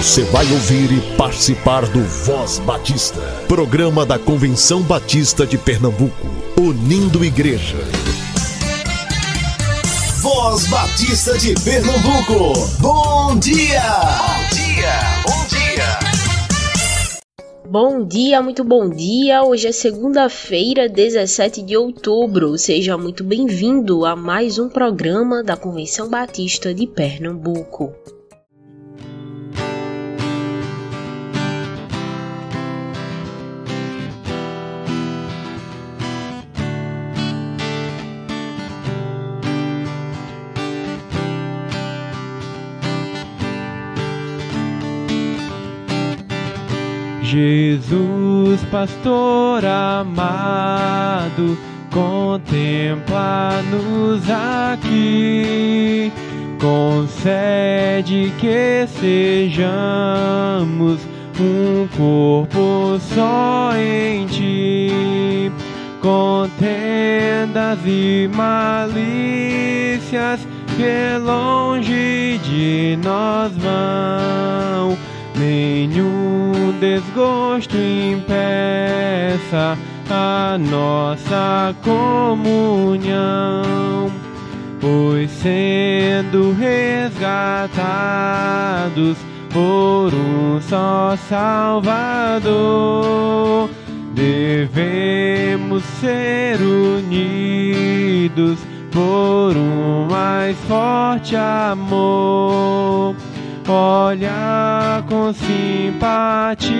Você vai ouvir e participar do Voz Batista, programa da Convenção Batista de Pernambuco, unindo igreja. Voz Batista de Pernambuco, bom dia! Bom dia, bom dia! Bom dia, muito bom dia. Hoje é segunda-feira, 17 de outubro. Seja muito bem-vindo a mais um programa da Convenção Batista de Pernambuco. Jesus, pastor amado, contempla-nos aqui. Concede que sejamos um corpo só em ti. Contendas e malícias que longe de nós vão nenhum desgosto impeça a nossa comunhão, pois sendo resgatados por um só Salvador, devemos ser unidos por um mais forte amor olha com simpatia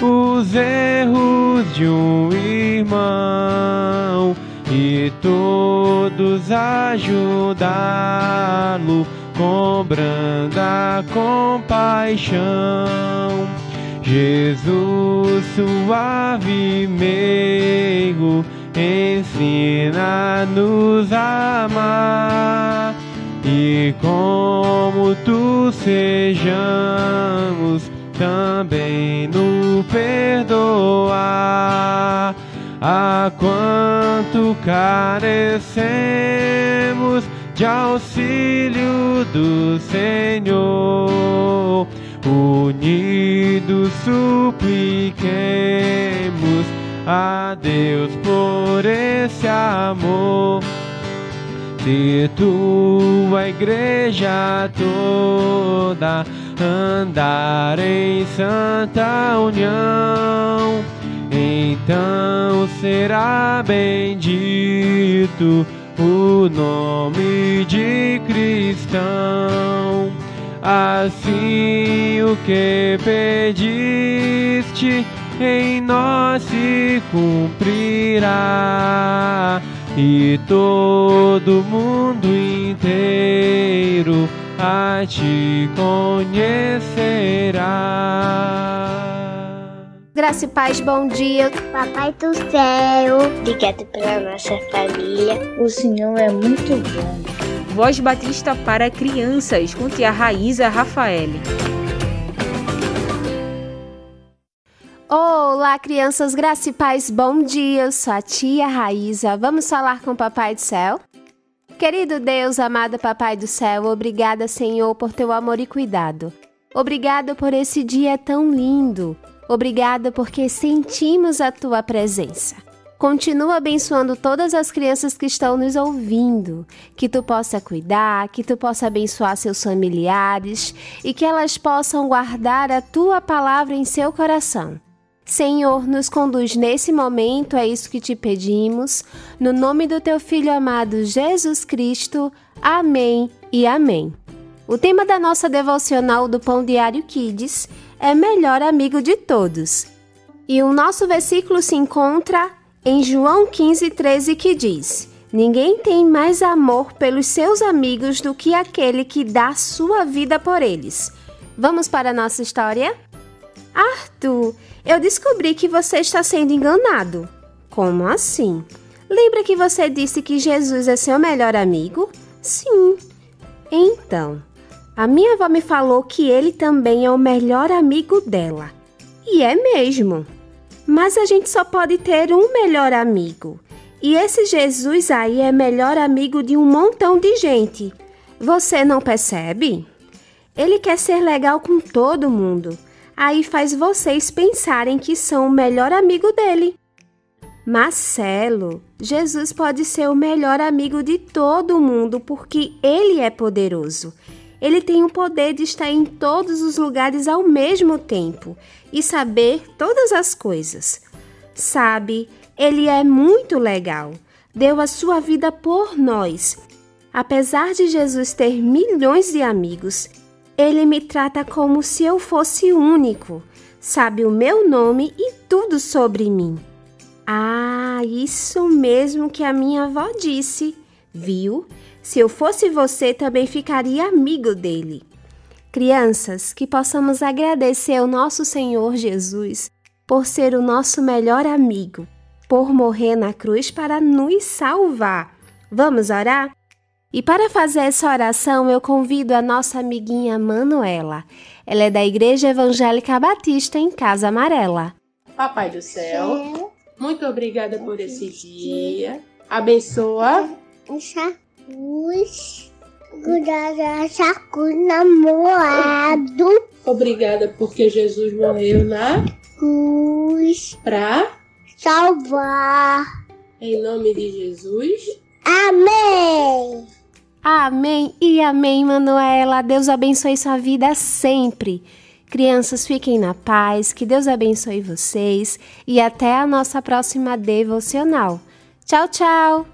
os erros de um irmão e todos ajudá-lo com branda compaixão. Jesus suave meigo ensina-nos a amar e como tu sejamos também no perdoar. A quanto carecemos de auxílio do Senhor, unidos supliquemos a Deus por esse amor se tua igreja toda andar em santa união, então será bendito o nome de cristão. Assim o que pediste em nós se cumprirá e todo mundo inteiro a te conhecerá. Graça e paz, bom dia. Papai do céu, obrigado pela nossa família. O Senhor é muito bom. Voz Batista para crianças, com tia Raíza Rafael. Olá, crianças, graça e paz, bom dia. Eu sou a tia Raíza. Vamos falar com o Papai do Céu? Querido Deus, amado Papai do Céu, obrigada, Senhor, por teu amor e cuidado. Obrigada por esse dia tão lindo. Obrigada porque sentimos a tua presença. Continua abençoando todas as crianças que estão nos ouvindo, que tu possa cuidar, que tu possa abençoar seus familiares e que elas possam guardar a tua palavra em seu coração. Senhor, nos conduz nesse momento, é isso que te pedimos. No nome do teu Filho amado Jesus Cristo. Amém e amém. O tema da nossa devocional do Pão Diário Kids é Melhor Amigo de Todos. E o nosso versículo se encontra em João 15, 13, que diz: Ninguém tem mais amor pelos seus amigos do que aquele que dá sua vida por eles. Vamos para a nossa história? Arthur, eu descobri que você está sendo enganado. Como assim? Lembra que você disse que Jesus é seu melhor amigo? Sim. Então, a minha avó me falou que ele também é o melhor amigo dela. E é mesmo. Mas a gente só pode ter um melhor amigo. E esse Jesus aí é melhor amigo de um montão de gente. Você não percebe? Ele quer ser legal com todo mundo. Aí faz vocês pensarem que são o melhor amigo dele. Marcelo, Jesus pode ser o melhor amigo de todo mundo porque ele é poderoso. Ele tem o poder de estar em todos os lugares ao mesmo tempo e saber todas as coisas. Sabe, ele é muito legal. Deu a sua vida por nós. Apesar de Jesus ter milhões de amigos, ele me trata como se eu fosse único. Sabe o meu nome e tudo sobre mim. Ah, isso mesmo que a minha avó disse, viu? Se eu fosse você, também ficaria amigo dele. Crianças, que possamos agradecer ao nosso Senhor Jesus por ser o nosso melhor amigo, por morrer na cruz para nos salvar. Vamos orar? E para fazer essa oração, eu convido a nossa amiguinha Manuela. Ela é da Igreja Evangélica Batista em Casa Amarela. Papai do céu muito obrigada por esse dia. Abençoa. Obrigada porque Jesus morreu na cruz para salvar. Em nome de Jesus. Amém. Amém e amém, Manuela. Deus abençoe sua vida sempre. Crianças, fiquem na paz, que Deus abençoe vocês e até a nossa próxima devocional. Tchau, tchau!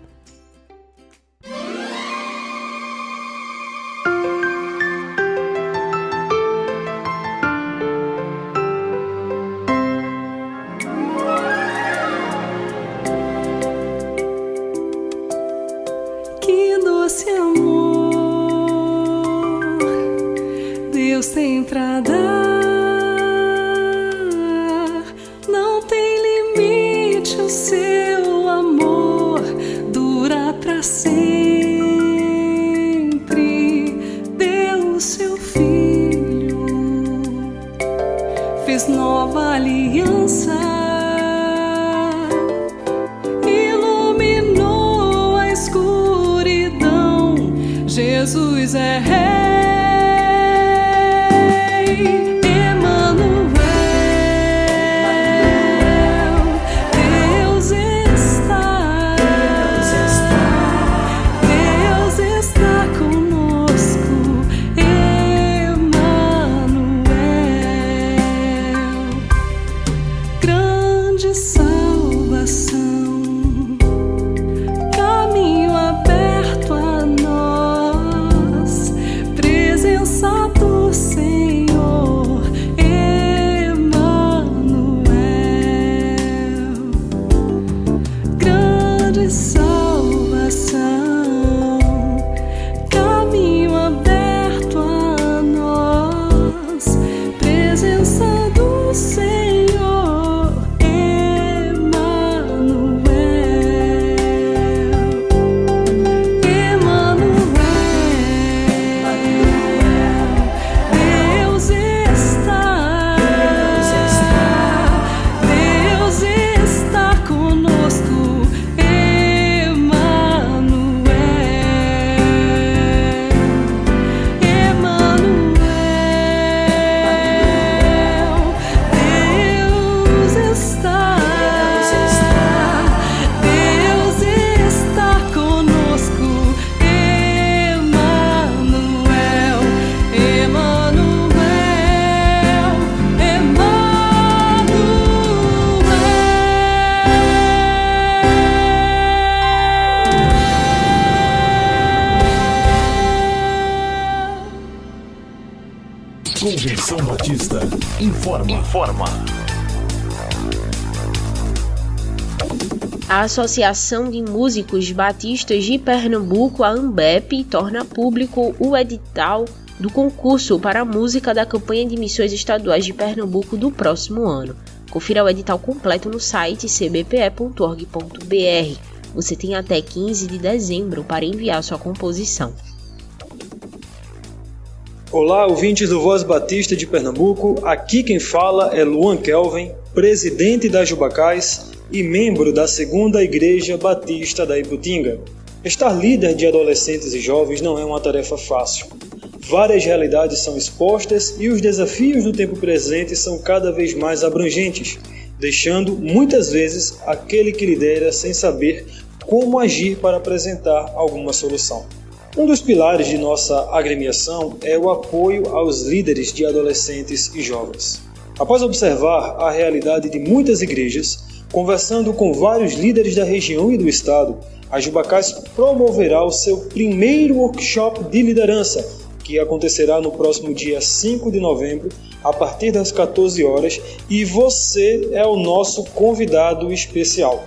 A Associação de Músicos Batistas de Pernambuco, a AMBEP, torna público o edital do concurso para a música da campanha de missões estaduais de Pernambuco do próximo ano. Confira o edital completo no site cbpe.org.br. Você tem até 15 de dezembro para enviar sua composição. Olá, ouvintes do Voz Batista de Pernambuco. Aqui quem fala é Luan Kelvin, presidente da Jubacais e membro da Segunda Igreja Batista da Iputinga. Estar líder de adolescentes e jovens não é uma tarefa fácil. várias realidades são expostas e os desafios do tempo presente são cada vez mais abrangentes, deixando muitas vezes aquele que lidera sem saber como agir para apresentar alguma solução. Um dos pilares de nossa agremiação é o apoio aos líderes de adolescentes e jovens. Após observar a realidade de muitas igrejas, conversando com vários líderes da região e do estado, a Jubacás promoverá o seu primeiro workshop de liderança, que acontecerá no próximo dia 5 de novembro, a partir das 14 horas, e você é o nosso convidado especial.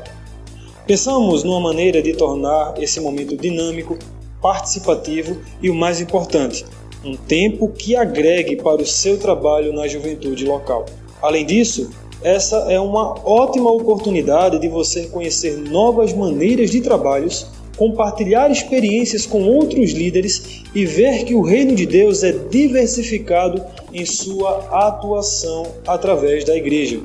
Pensamos numa maneira de tornar esse momento dinâmico, participativo e o mais importante, um tempo que agregue para o seu trabalho na juventude local. Além disso, essa é uma ótima oportunidade de você conhecer novas maneiras de trabalhos, compartilhar experiências com outros líderes e ver que o reino de Deus é diversificado em sua atuação através da igreja.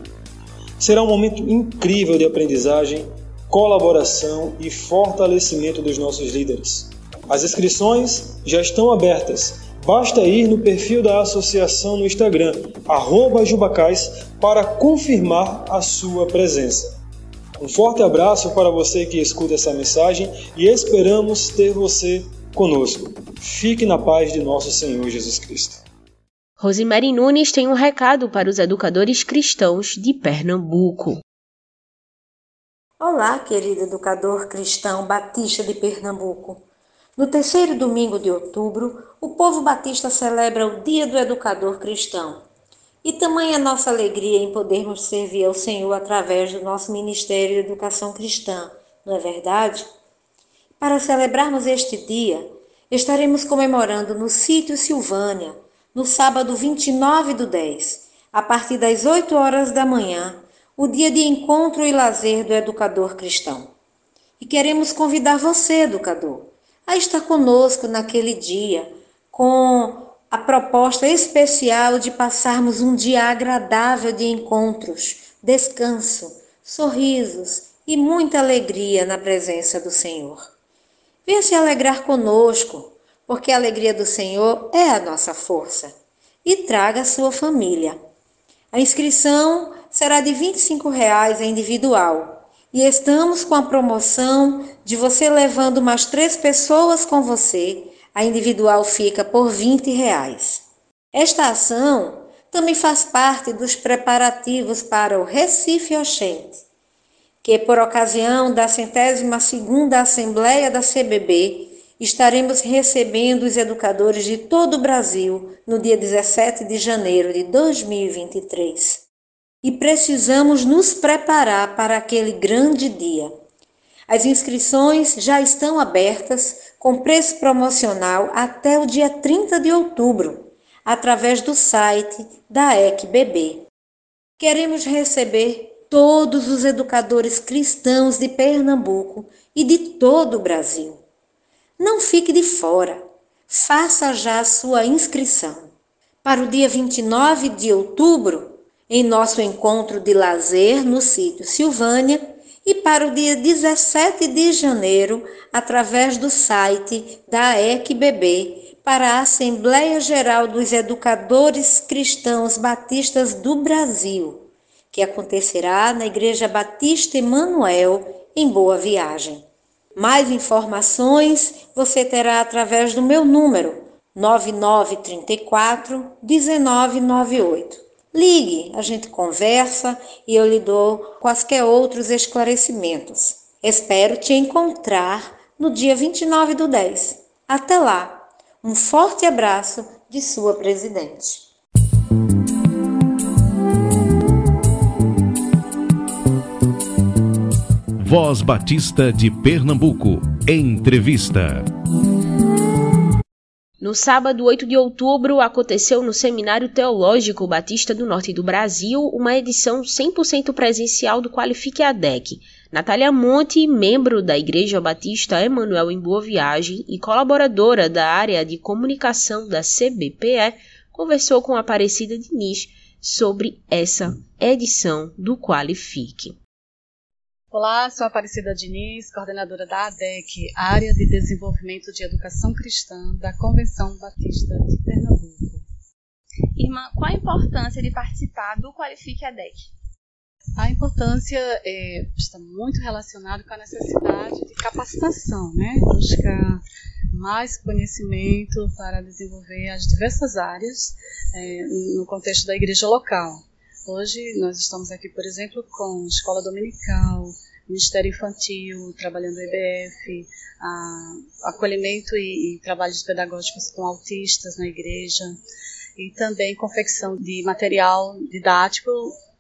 Será um momento incrível de aprendizagem, colaboração e fortalecimento dos nossos líderes. As inscrições já estão abertas Basta ir no perfil da associação no Instagram, Jubacais, para confirmar a sua presença. Um forte abraço para você que escuta essa mensagem e esperamos ter você conosco. Fique na paz de nosso Senhor Jesus Cristo. Rosemary Nunes tem um recado para os educadores cristãos de Pernambuco. Olá, querido educador cristão batista de Pernambuco. No terceiro domingo de outubro, o povo batista celebra o Dia do Educador Cristão. E tamanha a nossa alegria em podermos servir ao Senhor através do nosso Ministério de Educação Cristã, não é verdade? Para celebrarmos este dia, estaremos comemorando no sítio Silvânia, no sábado 29 do 10, a partir das 8 horas da manhã, o dia de encontro e lazer do educador cristão. E queremos convidar você, educador, a estar conosco naquele dia, com a proposta especial de passarmos um dia agradável de encontros, descanso, sorrisos e muita alegria na presença do Senhor. Venha se alegrar conosco, porque a alegria do Senhor é a nossa força. E traga a sua família. A inscrição será de 25 reais individual e estamos com a promoção de você levando mais três pessoas com você. A individual fica por 20 reais. Esta ação também faz parte dos preparativos para o Recife Oxente, que por ocasião da centésima segunda Assembleia da CBB, estaremos recebendo os educadores de todo o Brasil no dia 17 de janeiro de 2023 e precisamos nos preparar para aquele grande dia. As inscrições já estão abertas com preço promocional até o dia 30 de outubro, através do site da ECBB. Queremos receber todos os educadores cristãos de Pernambuco e de todo o Brasil. Não fique de fora. Faça já sua inscrição. Para o dia 29 de outubro, em nosso encontro de lazer no sítio Silvânia e para o dia 17 de janeiro, através do site da ECBB, para a Assembleia Geral dos Educadores Cristãos Batistas do Brasil, que acontecerá na Igreja Batista Emanuel, em Boa Viagem. Mais informações você terá através do meu número 9934 1998. Ligue, a gente conversa e eu lhe dou quaisquer outros esclarecimentos. Espero te encontrar no dia 29 do 10. Até lá, um forte abraço de sua presidente. Voz Batista de Pernambuco. Entrevista. No sábado 8 de outubro, aconteceu no Seminário Teológico Batista do Norte do Brasil uma edição 100% presencial do Qualifique ADEC. Natália Monte, membro da Igreja Batista Emanuel em Boa Viagem e colaboradora da área de comunicação da CBPE, conversou com Aparecida Diniz sobre essa edição do Qualifique. Olá, sou Aparecida Diniz, coordenadora da ADEC, Área de Desenvolvimento de Educação Cristã da Convenção Batista de Pernambuco. Irmã, qual a importância de participar do Qualifique a DEC? A importância é, está muito relacionada com a necessidade de capacitação, né? buscar mais conhecimento para desenvolver as diversas áreas é, no contexto da igreja local. Hoje nós estamos aqui, por exemplo, com escola dominical, Ministério Infantil, trabalhando EBF, a, acolhimento e, e trabalhos pedagógicos com autistas na igreja, e também confecção de material didático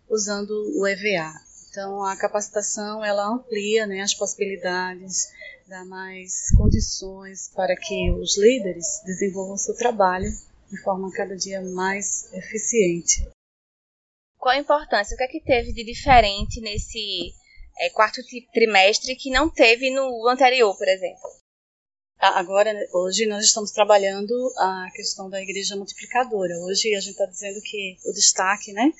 usando o EVA. Então, a capacitação ela amplia né, as possibilidades, dá mais condições para que os líderes desenvolvam seu trabalho de forma cada dia mais eficiente. Qual a importância? O que é que teve de diferente nesse é, quarto trimestre que não teve no anterior, por exemplo? Agora, hoje, nós estamos trabalhando a questão da igreja multiplicadora. Hoje a gente está dizendo que o destaque né,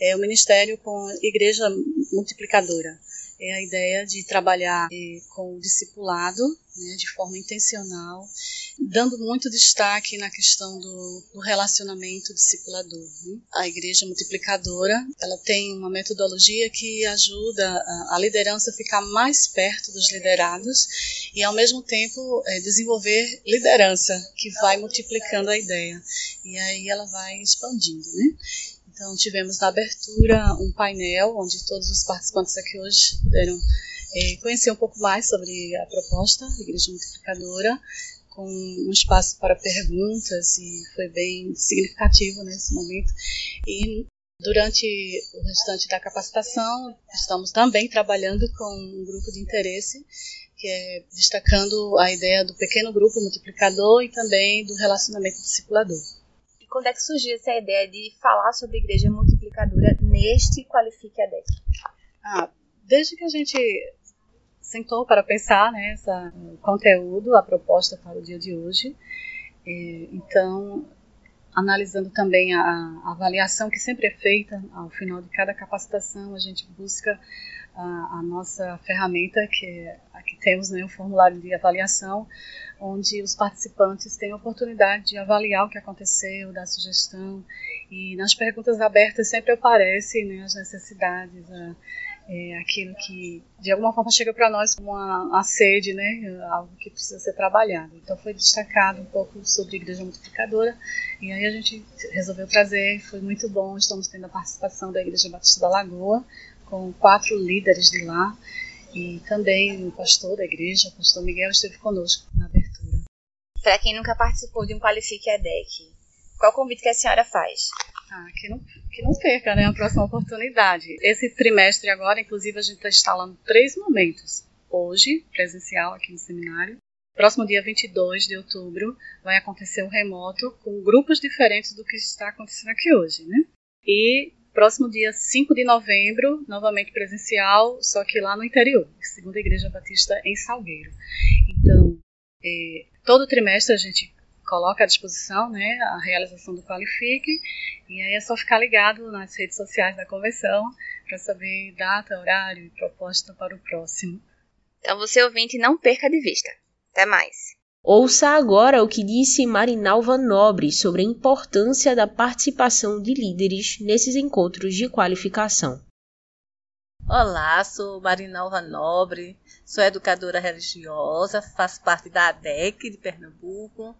é o ministério com igreja multiplicadora é a ideia de trabalhar é, com o discipulado né, de forma intencional, dando muito destaque na questão do, do relacionamento discipulador. Né? A igreja multiplicadora ela tem uma metodologia que ajuda a, a, liderança a ficar mais perto dos liderados e, ao mesmo tempo, é, desenvolver liderança que vai multiplicando a ideia e aí ela vai expandindo. Né? Então, tivemos na abertura um painel onde todos os participantes aqui hoje puderam é, conhecer um pouco mais sobre a proposta Igreja Multiplicadora, com um espaço para perguntas e foi bem significativo nesse momento. E durante o restante da capacitação, estamos também trabalhando com um grupo de interesse que é destacando a ideia do pequeno grupo multiplicador e também do relacionamento discipulador. Quando é que surgiu essa ideia de falar sobre igreja multiplicadora neste Qualifique a DEC? Ah, desde que a gente sentou para pensar né, essa, o conteúdo, a proposta para o dia de hoje, e, então, analisando também a, a, avaliação que sempre é feita ao final de cada capacitação, a gente busca a, a nossa ferramenta, que é, aqui temos né, o formulário de avaliação, onde os participantes têm a oportunidade de avaliar o que aconteceu, dar sugestão, e nas perguntas abertas sempre aparecem né, as necessidades, a, é, aquilo que de alguma forma chega para nós como uma, uma, sede, né, algo que precisa ser trabalhado. Então foi destacado um pouco sobre Igreja Multiplicadora, e aí a gente resolveu trazer, foi muito bom, estamos tendo a participação da Igreja Batista da Lagoa, com quatro líderes de lá. E também o pastor da igreja, o pastor Miguel, esteve conosco na abertura. Para quem nunca participou de um Qualifique EDEC, qual convite que a senhora faz? Ah, que não, que não perca né, a próxima oportunidade. Esse trimestre agora, inclusive, a gente está instalando três momentos. Hoje, presencial aqui no seminário. Próximo dia 22 de outubro vai acontecer o remoto com grupos diferentes do que está acontecendo aqui hoje, né? E Próximo dia 5 de novembro, novamente presencial, só que lá no interior, segunda Igreja Batista em Salgueiro. Então, é, todo trimestre a gente coloca à disposição né, a realização do Qualifique, e aí é só ficar ligado nas redes sociais da convenção para saber data, horário e proposta para o próximo. Então você ouvinte, não perca de vista. Até mais! Ouça agora o que disse Marinalva Nobre sobre a importância da participação de líderes nesses encontros de qualificação. Olá, sou Marinalva Nobre, sou educadora religiosa, faço parte da ADEC de Pernambuco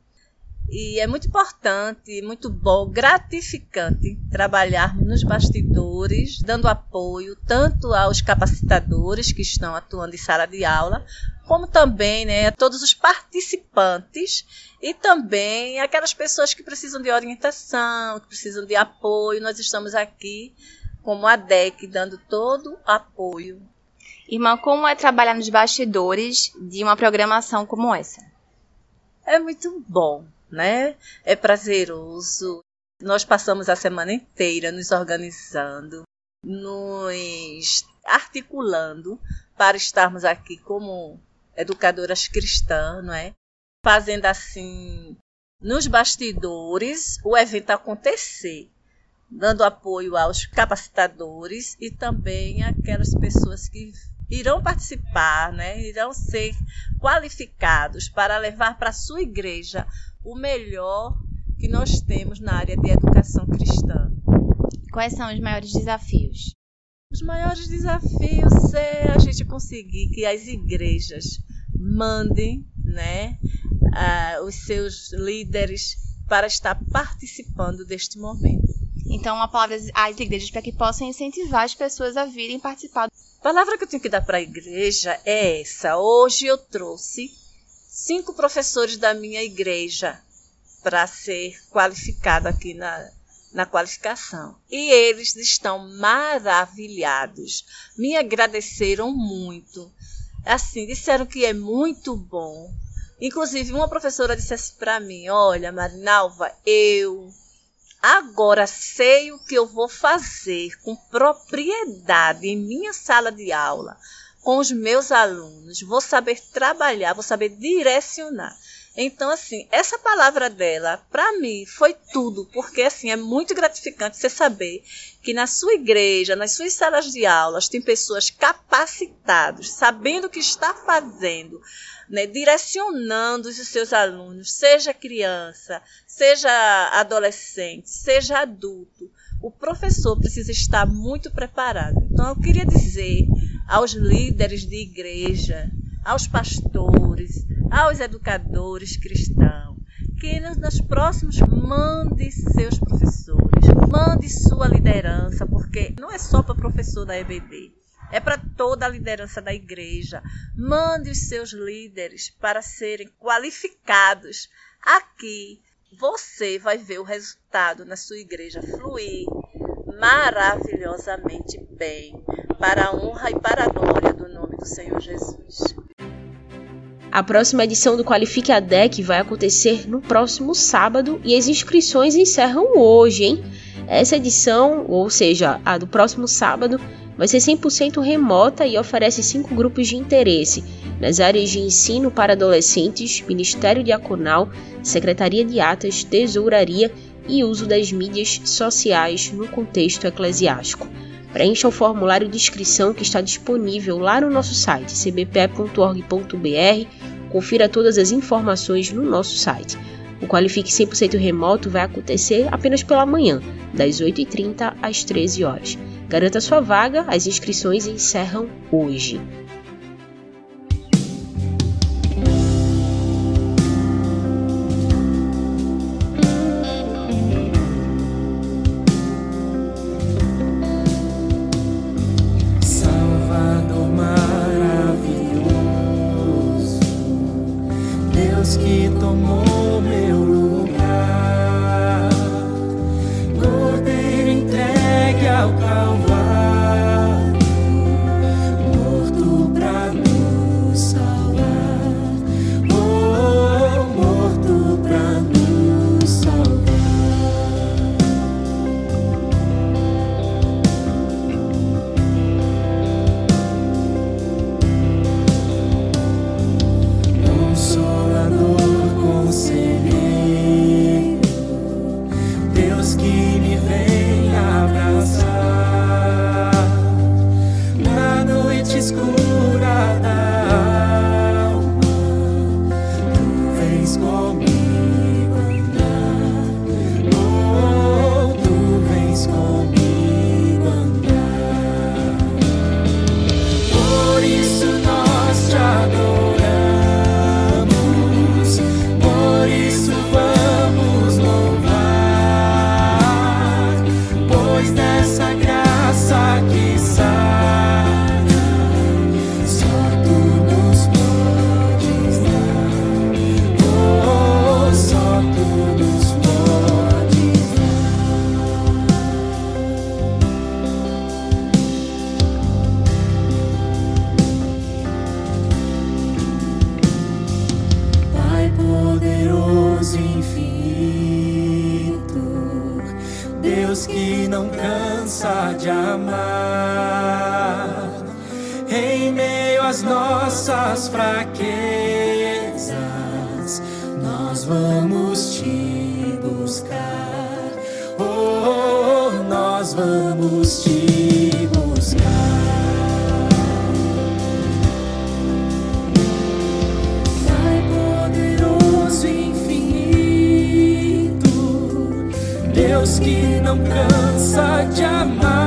e é muito importante, muito bom, gratificante trabalharmos nos bastidores, dando apoio tanto aos capacitadores que estão atuando em sala de aula, como também né, a todos os participantes e também aquelas pessoas que precisam de orientação, que precisam de apoio. Nós estamos aqui como a DEC dando todo apoio. Irmã, como é trabalhar nos bastidores de uma programação como essa? É muito bom, né? É prazeroso. Nós passamos a semana inteira nos organizando, nos articulando para estarmos aqui como educadoras cristãs, não é? Fazendo assim, nos bastidores, o evento acontecer, dando apoio aos capacitadores e também aquelas pessoas que irão participar, né? irão ser qualificados para levar para a sua igreja o melhor que nós temos na área de educação cristã. Quais são os maiores desafios? Os maiores desafios é a gente conseguir que as igrejas mandem né, uh, os seus líderes para estar participando deste momento. Então, uma palavra às igrejas para que possam incentivar as pessoas a virem participar. A palavra que eu tenho que dar para a igreja é essa. Hoje eu trouxe cinco professores da minha igreja para ser qualificado aqui na, na qualificação. E eles estão maravilhados. Me agradeceram muito. Assim, disseram que é muito bom Inclusive, uma professora disse assim para mim: Olha, Marinalva, eu agora sei o que eu vou fazer com propriedade em minha sala de aula, com os meus alunos. Vou saber trabalhar, vou saber direcionar. Então, assim, essa palavra dela, para mim, foi tudo, porque, assim, é muito gratificante você saber que na sua igreja, nas suas salas de aulas, tem pessoas capacitadas, sabendo o que está fazendo, né, direcionando os seus alunos, seja criança, seja adolescente, seja adulto. O professor precisa estar muito preparado. Então, eu queria dizer aos líderes de igreja, aos pastores, aos educadores cristãos, que nos próximos mande seus professores, mande sua liderança, porque não é só para professor da EBD, é para toda a liderança da igreja. Mande os seus líderes para serem qualificados. Aqui você vai ver o resultado na sua igreja fluir maravilhosamente bem, para a honra e para a glória do nome do Senhor Jesus. A próxima edição do Qualifique a DEC vai acontecer no próximo sábado e as inscrições encerram hoje, hein? Essa edição, ou seja, a do próximo sábado, vai ser 100% remota e oferece cinco grupos de interesse nas áreas de ensino para adolescentes, Ministério Diaconal, Secretaria de Atas, Tesouraria e uso das mídias sociais no contexto eclesiástico. Preencha o formulário de inscrição que está disponível lá no nosso site cbpe.org.br. Confira todas as informações no nosso site. O Qualifique 100% remoto vai acontecer apenas pela manhã, das 8h30 às 13 horas. Garanta sua vaga, as inscrições encerram hoje. Deus que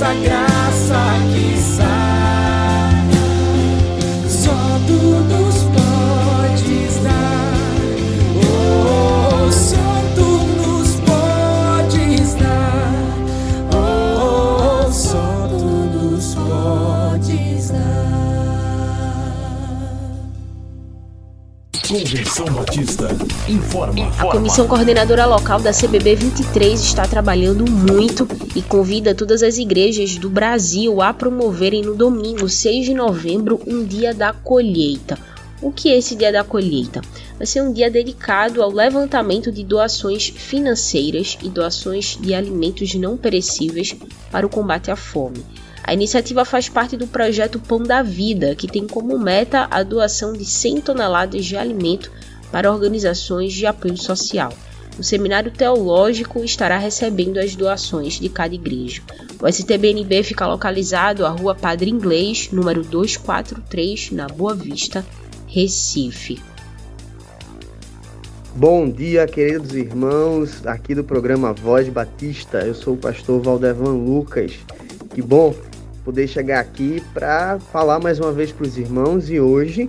pois informa. A Comissão Coordenadora Local da CBB 23 está trabalhando muito e convida todas as igrejas do Brasil a promoverem no domingo 6 de novembro um dia da colheita. O que é esse dia da colheita? Vai ser um dia dedicado ao levantamento de doações financeiras e doações de alimentos não perecíveis para o combate à fome. A iniciativa faz parte do projeto Pão da Vida, que tem como meta a doação de 100 toneladas de alimento para organizações de apoio social. O seminário teológico estará recebendo as doações de cada igreja. O STBNB fica localizado à Rua Padre Inglês, número 243, na Boa Vista, Recife. Bom dia, queridos irmãos, aqui do programa Voz Batista. Eu sou o pastor Valdevan Lucas. Que bom poder chegar aqui para falar mais uma vez para os irmãos e hoje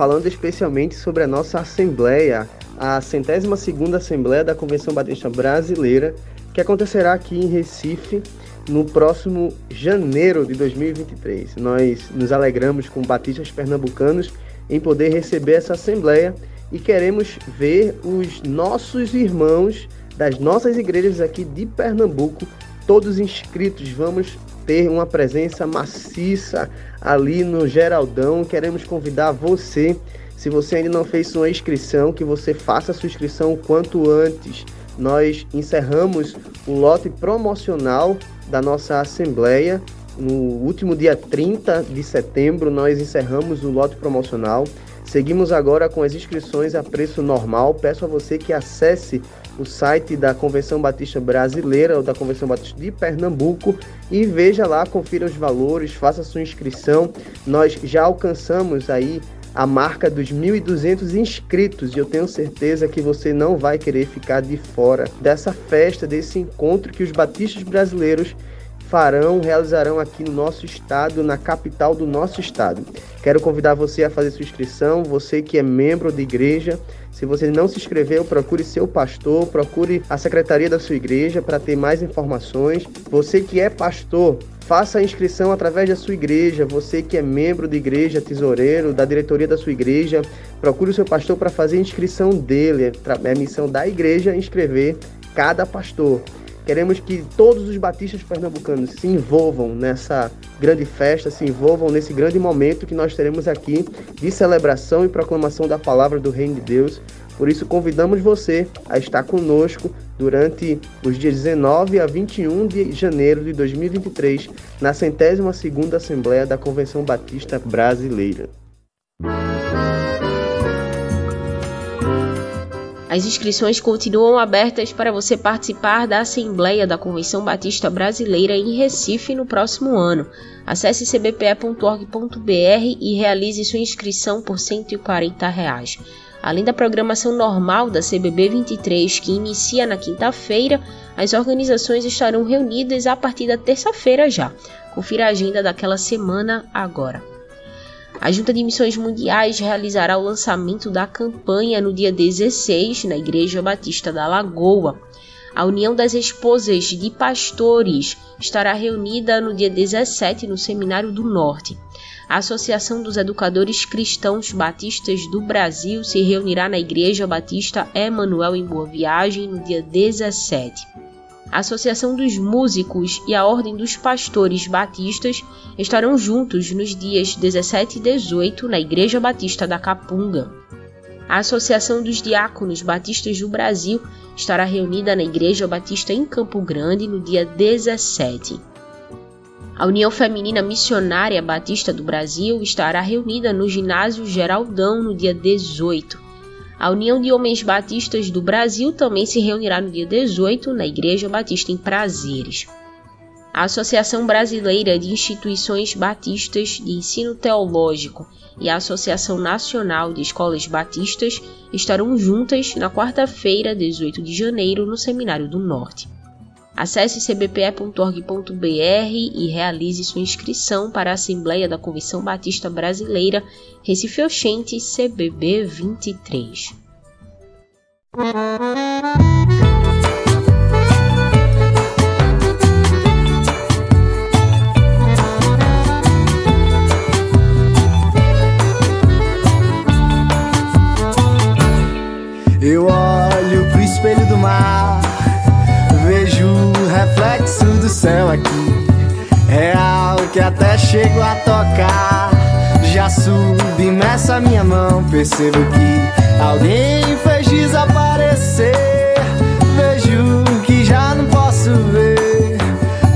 falando especialmente sobre a nossa assembleia, a centésima segunda assembleia da Convenção Batista Brasileira, que acontecerá aqui em Recife no próximo janeiro de 2023. Nós nos alegramos com batistas pernambucanos em poder receber essa assembleia e queremos ver os nossos irmãos das nossas igrejas aqui de Pernambuco todos inscritos. Vamos ter uma presença maciça ali no Geraldão. Queremos convidar você, se você ainda não fez sua inscrição, que você faça a sua inscrição o quanto antes. Nós encerramos o lote promocional da nossa assembleia. No último dia 30 de setembro, nós encerramos o lote promocional. Seguimos agora com as inscrições a preço normal. Peço a você que acesse o site da Convenção Batista Brasileira ou da Convenção Batista de Pernambuco e veja lá, confira os valores, faça sua inscrição. Nós já alcançamos aí a marca dos 1.200 inscritos e eu tenho certeza que você não vai querer ficar de fora dessa festa, desse encontro que os batistas brasileiros farão, realizarão aqui no nosso estado, na capital do nosso estado. Quero convidar você a fazer sua inscrição, você que é membro da igreja. Se você não se inscreveu, procure seu pastor, procure a secretaria da sua igreja para ter mais informações. Você que é pastor, faça a inscrição através da sua igreja. Você que é membro da igreja, tesoureiro, da diretoria da sua igreja, procure o seu pastor para fazer a inscrição dele. É a missão da igreja inscrever cada pastor. Queremos que todos os batistas pernambucanos se envolvam nessa grande festa, se envolvam nesse grande momento que nós teremos aqui de celebração e proclamação da palavra do Reino de Deus. Por isso, convidamos você a estar conosco durante os dias 19 a 21 de janeiro de 2023, na centésima segunda Assembleia da Convenção Batista Brasileira. As inscrições continuam abertas para você participar da Assembleia da Convenção Batista Brasileira em Recife no próximo ano. Acesse cbpe.org.br e realize sua inscrição por 140 reais. Além da programação normal da CBB 23, que inicia na quinta-feira, as organizações estarão reunidas a partir da terça-feira já. Confira a agenda daquela semana agora. A Junta de Missões Mundiais realizará o lançamento da campanha no dia 16 na Igreja Batista da Lagoa. A União das Esposas de Pastores estará reunida no dia 17 no Seminário do Norte. A Associação dos Educadores Cristãos Batistas do Brasil se reunirá na Igreja Batista Emanuel em Boa Viagem no dia 17. A Associação dos Músicos e a Ordem dos Pastores Batistas estarão juntos nos dias 17 e 18 na Igreja Batista da Capunga. A Associação dos Diáconos Batistas do Brasil estará reunida na Igreja Batista em Campo Grande no dia 17. A União Feminina Missionária Batista do Brasil estará reunida no Ginásio Geraldão no dia 18. A União de Homens Batistas do Brasil também se reunirá no dia 18 na Igreja Batista em Prazeres. A Associação Brasileira de Instituições Batistas de Ensino Teológico e a Associação Nacional de Escolas Batistas estarão juntas na quarta-feira, 18 de janeiro, no Seminário do Norte. Acesse cbpe.org.br e realize sua inscrição para a Assembleia da Convenção Batista Brasileira, Recife Oxente, CBB 23. Céu aqui. Real que até chego a tocar. Já submersa minha mão, percebo que alguém fez desaparecer. Vejo que já não posso ver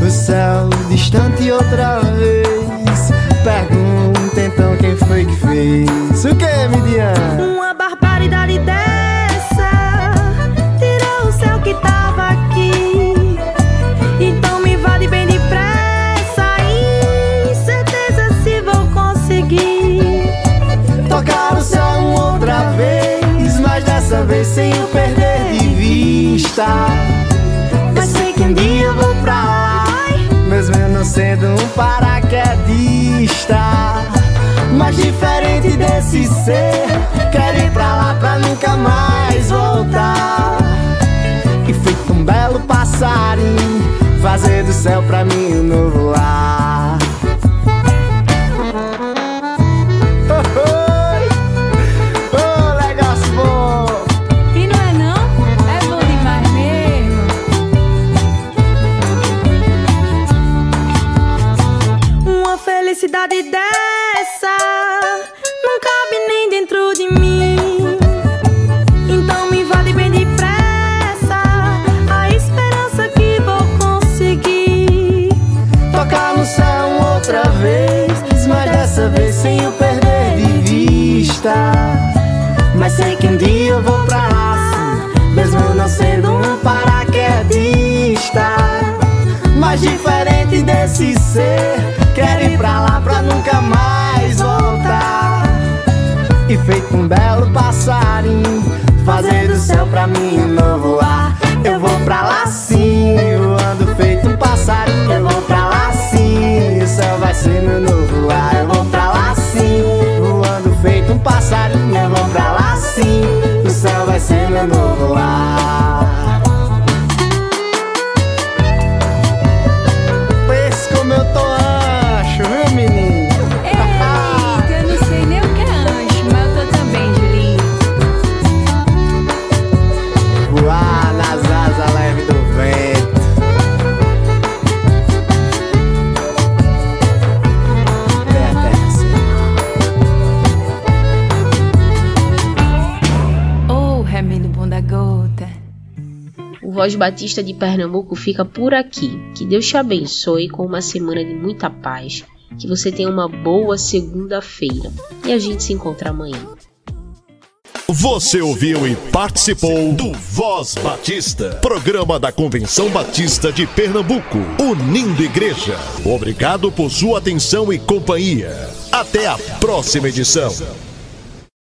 o céu distante outra vez. Pergunta então quem foi que fez. O que, Midian? Uma barbaridade dessa sem o perder de vista. Eu sei que um dia eu vou pra lá, mesmo eu não sendo um paraquedista. Mas diferente desse ser, quero ir pra lá pra nunca mais voltar. E feito um belo passarinho, fazer do céu pra mim um novo lar. Que um dia eu vou pra sim, mesmo não sendo um paraquedista. Mas diferente desse ser, quero ir pra lá pra nunca mais voltar. E feito um belo passarinho, fazer do céu pra mim um novo ar. Eu vou pra lá Voz Batista de Pernambuco fica por aqui. Que Deus te abençoe com uma semana de muita paz. Que você tenha uma boa segunda-feira. E a gente se encontra amanhã. Você ouviu e participou do Voz Batista, programa da Convenção Batista de Pernambuco, unindo igreja. Obrigado por sua atenção e companhia. Até a próxima edição.